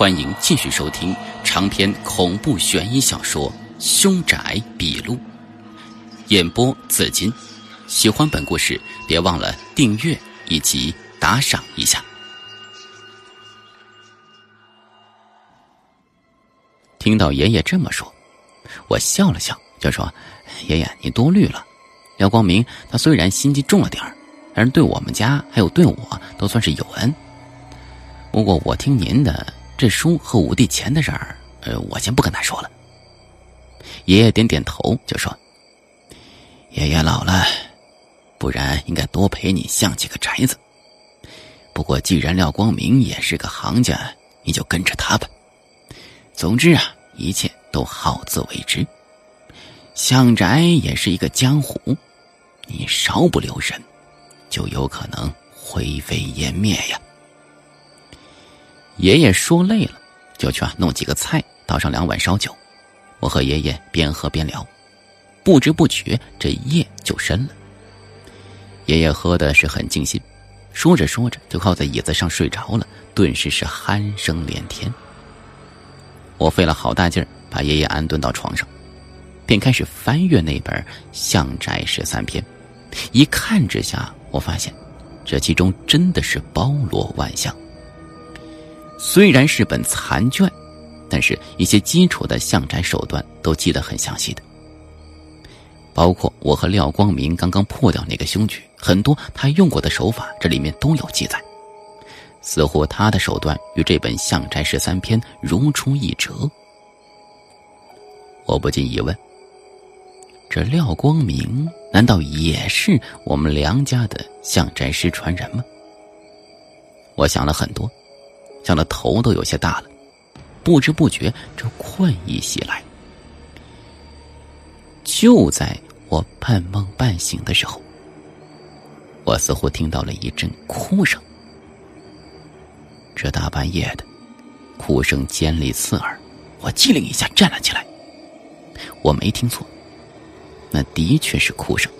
欢迎继续收听长篇恐怖悬疑小说《凶宅笔录》，演播紫金。喜欢本故事，别忘了订阅以及打赏一下。听到爷爷这么说，我笑了笑，就说：“爷爷，你多虑了。廖光明他虽然心机重了点儿，但是对我们家还有对我都算是有恩。不过我听您的。”这书和五帝钱的事儿，呃，我先不跟他说了。爷爷点点头，就说：“爷爷老了，不然应该多陪你相几个宅子。不过既然廖光明也是个行家，你就跟着他吧。总之啊，一切都好自为之。相宅也是一个江湖，你稍不留神，就有可能灰飞烟灭呀。”爷爷说累了，就去啊弄几个菜，倒上两碗烧酒。我和爷爷边喝边聊，不知不觉这夜就深了。爷爷喝的是很尽兴，说着说着就靠在椅子上睡着了，顿时是鼾声连天。我费了好大劲儿把爷爷安顿到床上，便开始翻阅那本《相宅十三篇》。一看之下，我发现这其中真的是包罗万象。虽然是本残卷，但是一些基础的相宅手段都记得很详细的，包括我和廖光明刚刚破掉那个凶局，很多他用过的手法，这里面都有记载。似乎他的手段与这本《相宅十三篇》如出一辙。我不禁疑问：这廖光明难道也是我们梁家的相宅师传人吗？我想了很多。想的头都有些大了，不知不觉这困意袭来。就在我半梦半醒的时候，我似乎听到了一阵哭声。这大半夜的，哭声尖利刺耳，我机灵一下站了起来。我没听错，那的确是哭声，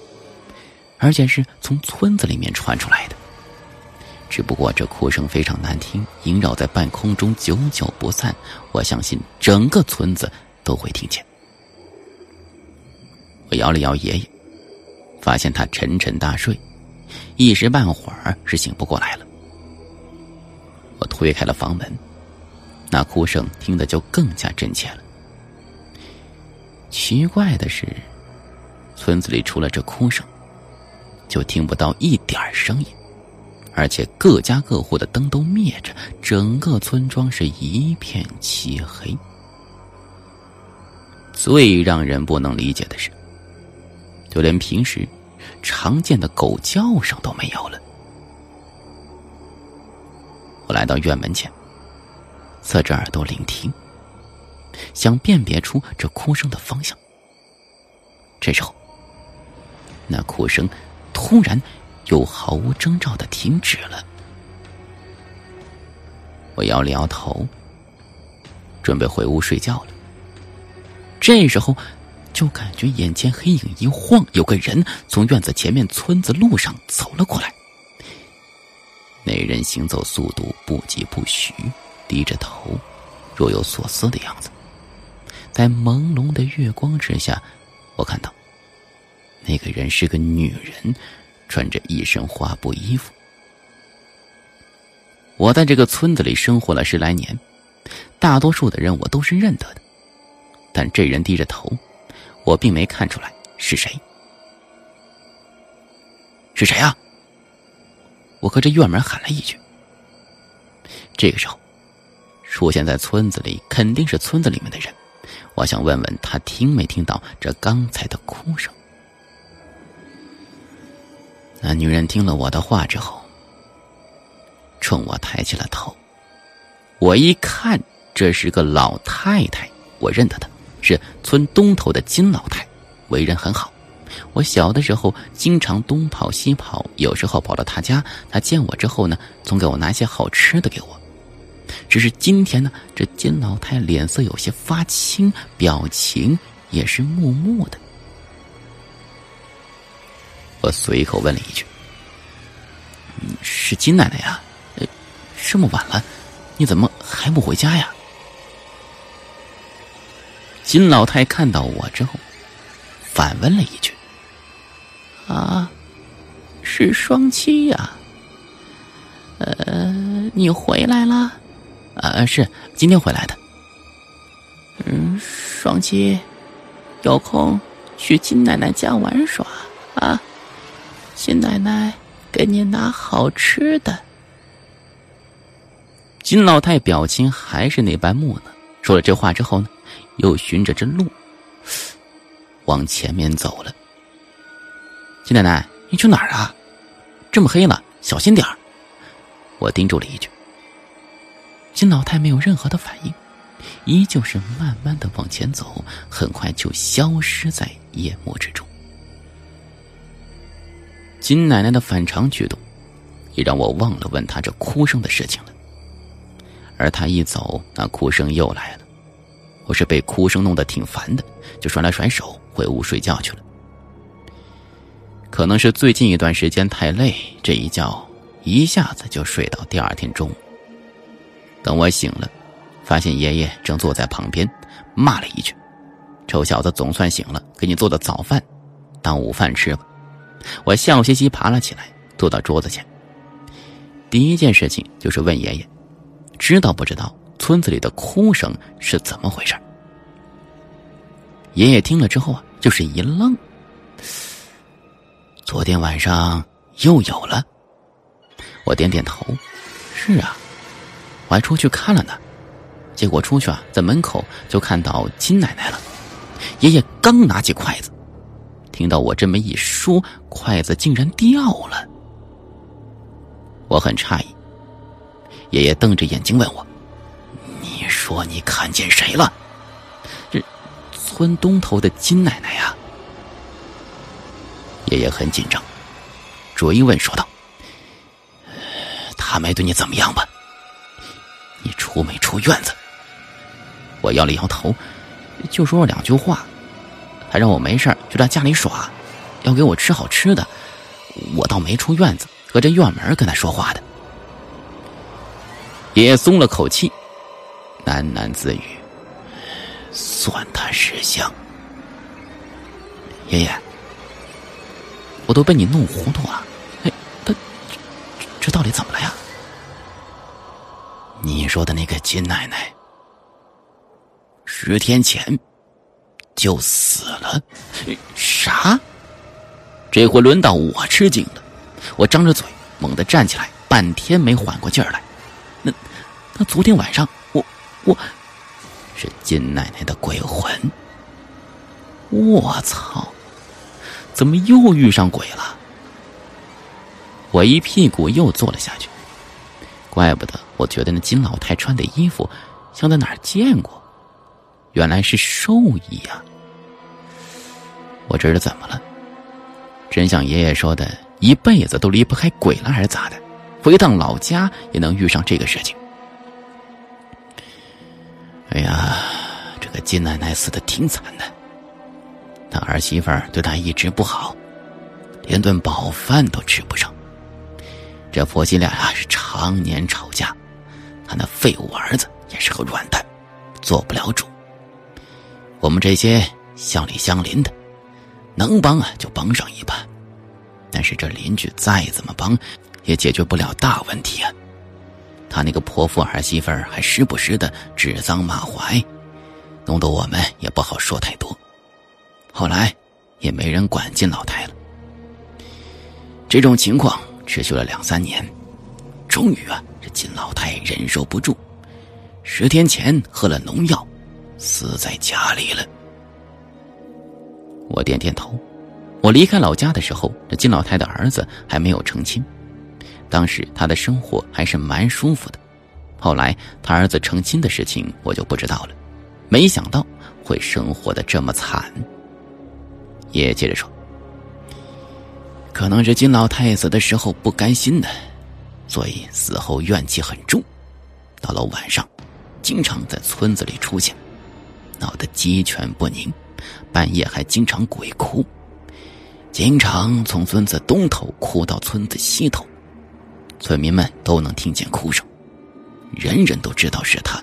而且是从村子里面传出来的。只不过这哭声非常难听，萦绕在半空中，久久不散。我相信整个村子都会听见。我摇了摇爷爷，发现他沉沉大睡，一时半会儿是醒不过来了。我推开了房门，那哭声听得就更加真切了。奇怪的是，村子里除了这哭声，就听不到一点声音。而且各家各户的灯都灭着，整个村庄是一片漆黑。最让人不能理解的是，就连平时常见的狗叫声都没有了。我来到院门前，侧着耳朵聆听，想辨别出这哭声的方向。这时候，那哭声突然。又毫无征兆的停止了。我摇了摇头，准备回屋睡觉了。这时候，就感觉眼前黑影一晃，有个人从院子前面村子路上走了过来。那人行走速度不疾不徐，低着头，若有所思的样子。在朦胧的月光之下，我看到那个人是个女人。穿着一身花布衣服，我在这个村子里生活了十来年，大多数的人我都是认得的，但这人低着头，我并没看出来是谁。是谁啊？我隔着院门喊了一句。这个时候，出现在村子里肯定是村子里面的人，我想问问他听没听到这刚才的哭声。那女人听了我的话之后，冲我抬起了头。我一看，这是个老太太，我认得她，是村东头的金老太，为人很好。我小的时候经常东跑西跑，有时候跑到她家，她见我之后呢，总给我拿些好吃的给我。只是今天呢，这金老太脸色有些发青，表情也是木木的。我随口问了一句：“是金奶奶呀？这么晚了，你怎么还不回家呀？金老太看到我之后，反问了一句：“啊，是双七呀？呃，你回来了？呃，是今天回来的。嗯，双七，有空去金奶奶家玩耍啊，金奶奶给你拿好吃的。”金老太表情还是那般木讷，说了这话之后呢，又循着这路往前面走了。金奶奶，你去哪儿啊？这么黑了，小心点儿！我叮嘱了一句。金老太没有任何的反应，依旧是慢慢的往前走，很快就消失在夜幕之中。金奶奶的反常举动，也让我忘了问她这哭声的事情了。而他一走，那哭声又来了。我是被哭声弄得挺烦的，就甩了甩手，回屋睡觉去了。可能是最近一段时间太累，这一觉一下子就睡到第二天中午。等我醒了，发现爷爷正坐在旁边，骂了一句：“臭小子，总算醒了，给你做的早饭，当午饭吃吧。”我笑嘻嘻爬了起来，坐到桌子前。第一件事情就是问爷爷。知道不知道村子里的哭声是怎么回事？爷爷听了之后啊，就是一愣。昨天晚上又有了。我点点头，是啊，我还出去看了呢。结果出去啊，在门口就看到金奶奶了。爷爷刚拿起筷子，听到我这么一说，筷子竟然掉了。我很诧异。爷爷瞪着眼睛问我：“你说你看见谁了？”这村东头的金奶奶呀。爷爷很紧张，追问说道：“他没对你怎么样吧？你出没出院子？”我摇了摇头，就说了两句话，还让我没事就在家里耍，要给我吃好吃的。我倒没出院子，隔着院门跟他说话的。爷爷松了口气，喃喃自语：“算他识相。”爷爷，我都被你弄糊涂了！哎，他这到底怎么了呀？你说的那个金奶奶，十天前就死了？啥？这回轮到我吃惊了，我张着嘴，猛地站起来，半天没缓过劲儿来。那，那昨天晚上我我，是金奶奶的鬼魂。我操！怎么又遇上鬼了？我一屁股又坐了下去。怪不得我觉得那金老太穿的衣服像在哪儿见过，原来是寿衣呀！我这是怎么了？真像爷爷说的，一辈子都离不开鬼了，还是咋的？回趟老家也能遇上这个事情。哎呀，这个金奶奶死的挺惨的，她儿媳妇对她一直不好，连顿饱饭都吃不上。这婆媳俩呀是常年吵架，她那废物儿子也是个软蛋，做不了主。我们这些乡里乡邻的，能帮啊就帮上一把，但是这邻居再怎么帮。也解决不了大问题啊！他那个泼妇儿媳妇儿还时不时的指桑骂槐，弄得我们也不好说太多。后来也没人管金老太了。这种情况持续了两三年，终于啊，这金老太忍受不住，十天前喝了农药，死在家里了。我点点头。我离开老家的时候，这金老太的儿子还没有成亲。当时他的生活还是蛮舒服的，后来他儿子成亲的事情我就不知道了，没想到会生活的这么惨。爷爷接着说：“可能是金老太死的时候不甘心的，所以死后怨气很重，到了晚上，经常在村子里出现，闹得鸡犬不宁，半夜还经常鬼哭，经常从村子东头哭到村子西头。”村民们都能听见哭声，人人都知道是他，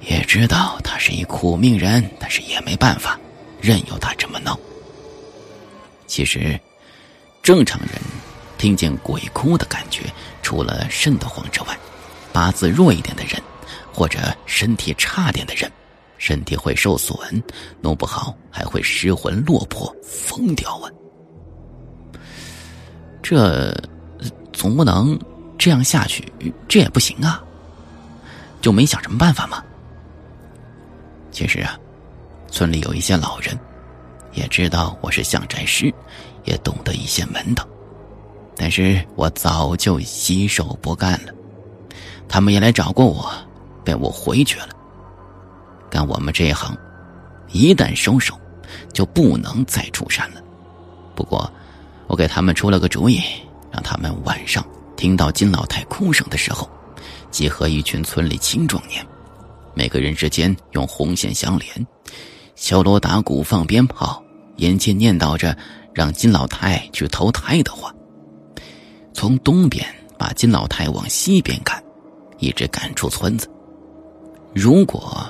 也知道他是一苦命人，但是也没办法，任由他这么闹。其实，正常人听见鬼哭的感觉，除了瘆得慌之外，八字弱一点的人，或者身体差点的人，身体会受损，弄不好还会失魂落魄、疯掉啊！这总不能这样下去，这也不行啊！就没想什么办法吗？其实啊，村里有一些老人。也知道我是相宅师，也懂得一些门道，但是我早就洗手不干了。他们也来找过我，被我回绝了。干我们这一行，一旦收手，就不能再出山了。不过，我给他们出了个主意，让他们晚上听到金老太哭声的时候，集合一群村里青壮年，每个人之间用红线相连。敲锣打鼓，放鞭炮，眼前念叨着让金老太去投胎的话。从东边把金老太往西边赶，一直赶出村子。如果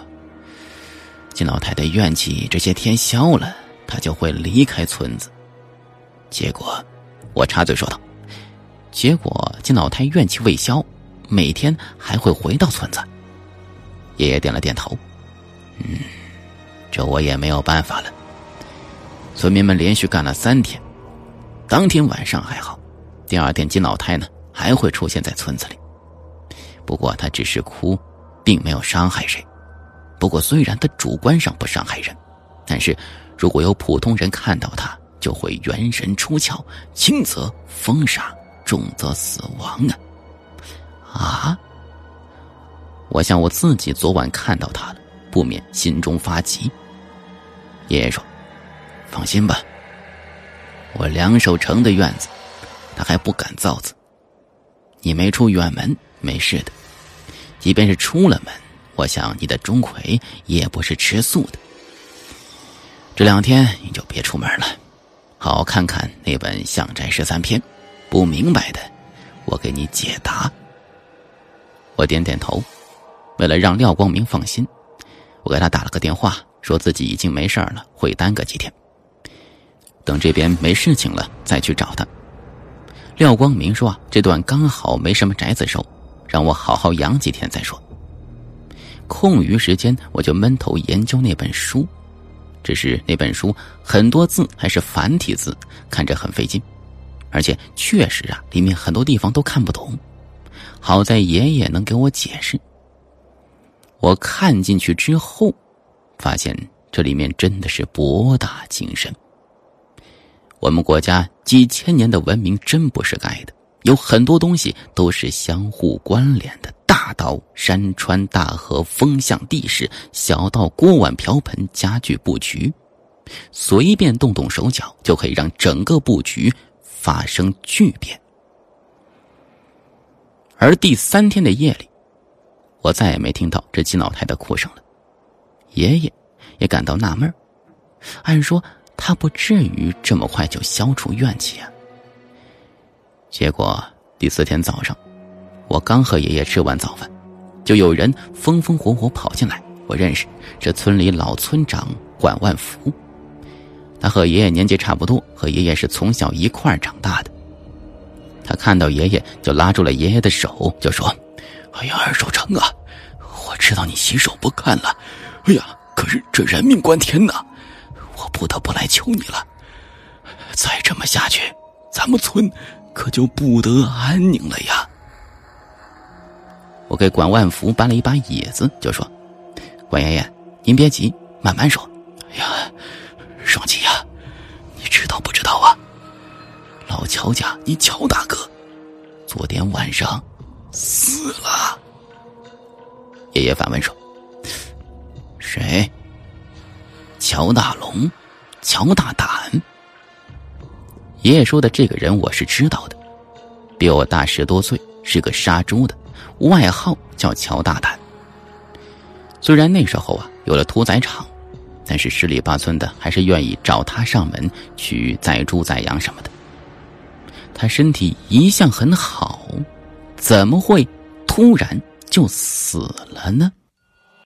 金老太的怨气这些天消了，他就会离开村子。结果，我插嘴说道：“结果金老太怨气未消，每天还会回到村子。”爷爷点了点头，嗯。这我也没有办法了。村民们连续干了三天，当天晚上还好，第二天金老太呢还会出现在村子里。不过她只是哭，并没有伤害谁。不过虽然他主观上不伤害人，但是如果有普通人看到他，就会元神出窍，轻则封杀，重则死亡啊！啊！我想我自己昨晚看到他了，不免心中发急。爷爷说：“放心吧，我梁守成的院子，他还不敢造次。你没出远门，没事的。即便是出了门，我想你的钟馗也不是吃素的。这两天你就别出门了，好好看看那本《相宅十三篇》，不明白的，我给你解答。”我点点头，为了让廖光明放心，我给他打了个电话。说自己已经没事了，会耽搁几天。等这边没事情了再去找他。廖光明说：“啊，这段刚好没什么宅子收，让我好好养几天再说。”空余时间我就闷头研究那本书，只是那本书很多字还是繁体字，看着很费劲，而且确实啊，里面很多地方都看不懂。好在爷爷能给我解释。我看进去之后。发现这里面真的是博大精深。我们国家几千年的文明真不是盖的，有很多东西都是相互关联的。大到山川大河、风向地势，小到锅碗瓢盆、家具布局，随便动动手脚就可以让整个布局发生巨变。而第三天的夜里，我再也没听到这金老太的哭声了。爷爷也感到纳闷按说他不至于这么快就消除怨气啊。结果第四天早上，我刚和爷爷吃完早饭，就有人风风火火跑进来。我认识这村里老村长管万福，他和爷爷年纪差不多，和爷爷是从小一块长大的。他看到爷爷就拉住了爷爷的手，就说：“哎呀，二守成啊，我知道你洗手不干了。”哎呀！可是这人命关天呐，我不得不来求你了。再这么下去，咱们村可就不得安宁了呀！我给管万福搬了一把椅子，就说：“管爷爷，您别急，慢慢说。”哎呀，双吉呀，你知道不知道啊？老乔家，你乔大哥，昨天晚上死了。爷爷反问说。谁？乔大龙，乔大胆。爷爷说的这个人我是知道的，比我大十多岁，是个杀猪的，外号叫乔大胆。虽然那时候啊有了屠宰场，但是十里八村的还是愿意找他上门去宰猪宰羊什么的。他身体一向很好，怎么会突然就死了呢？